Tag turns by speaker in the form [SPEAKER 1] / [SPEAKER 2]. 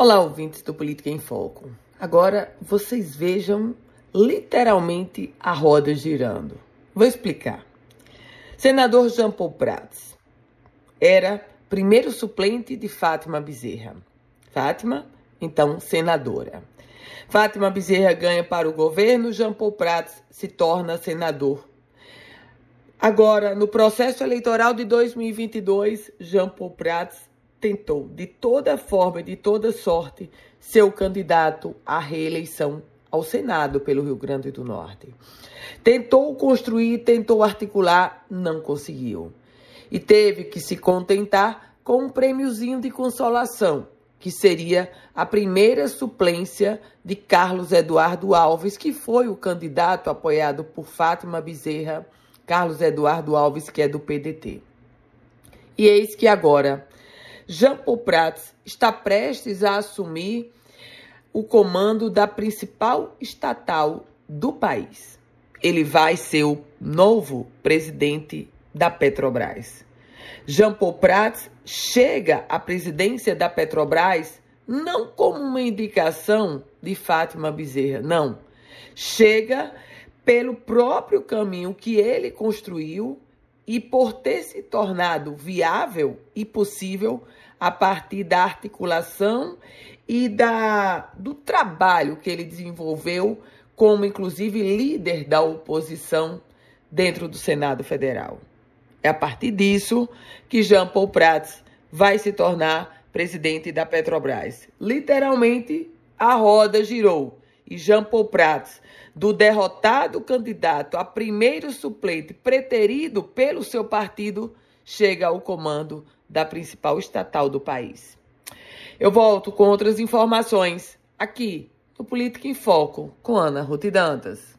[SPEAKER 1] Olá, ouvintes do Política em Foco. Agora vocês vejam literalmente a roda girando. Vou explicar. Senador Jean Paul Prats era primeiro suplente de Fátima Bezerra. Fátima, então senadora. Fátima Bezerra ganha para o governo, Jean Paul Prats se torna senador. Agora, no processo eleitoral de 2022, Jean Paul Prats tentou, de toda forma e de toda sorte, ser o candidato à reeleição ao Senado pelo Rio Grande do Norte. Tentou construir, tentou articular, não conseguiu. E teve que se contentar com um prêmiozinho de consolação, que seria a primeira suplência de Carlos Eduardo Alves, que foi o candidato apoiado por Fátima Bezerra, Carlos Eduardo Alves, que é do PDT. E eis que agora Jean Paul Prats está prestes a assumir o comando da principal estatal do país. Ele vai ser o novo presidente da Petrobras. Jean Paul Prats chega à presidência da Petrobras não como uma indicação de Fátima Bezerra, não. Chega pelo próprio caminho que ele construiu e por ter se tornado viável e possível a partir da articulação e da, do trabalho que ele desenvolveu como, inclusive, líder da oposição dentro do Senado Federal. É a partir disso que Jean Paul Prats vai se tornar presidente da Petrobras. Literalmente, a roda girou e Jean Paul Prats, do derrotado candidato a primeiro suplente preterido pelo seu partido, chega ao comando da principal estatal do país. Eu volto com outras informações aqui no Política em Foco com Ana Ruth Dantas.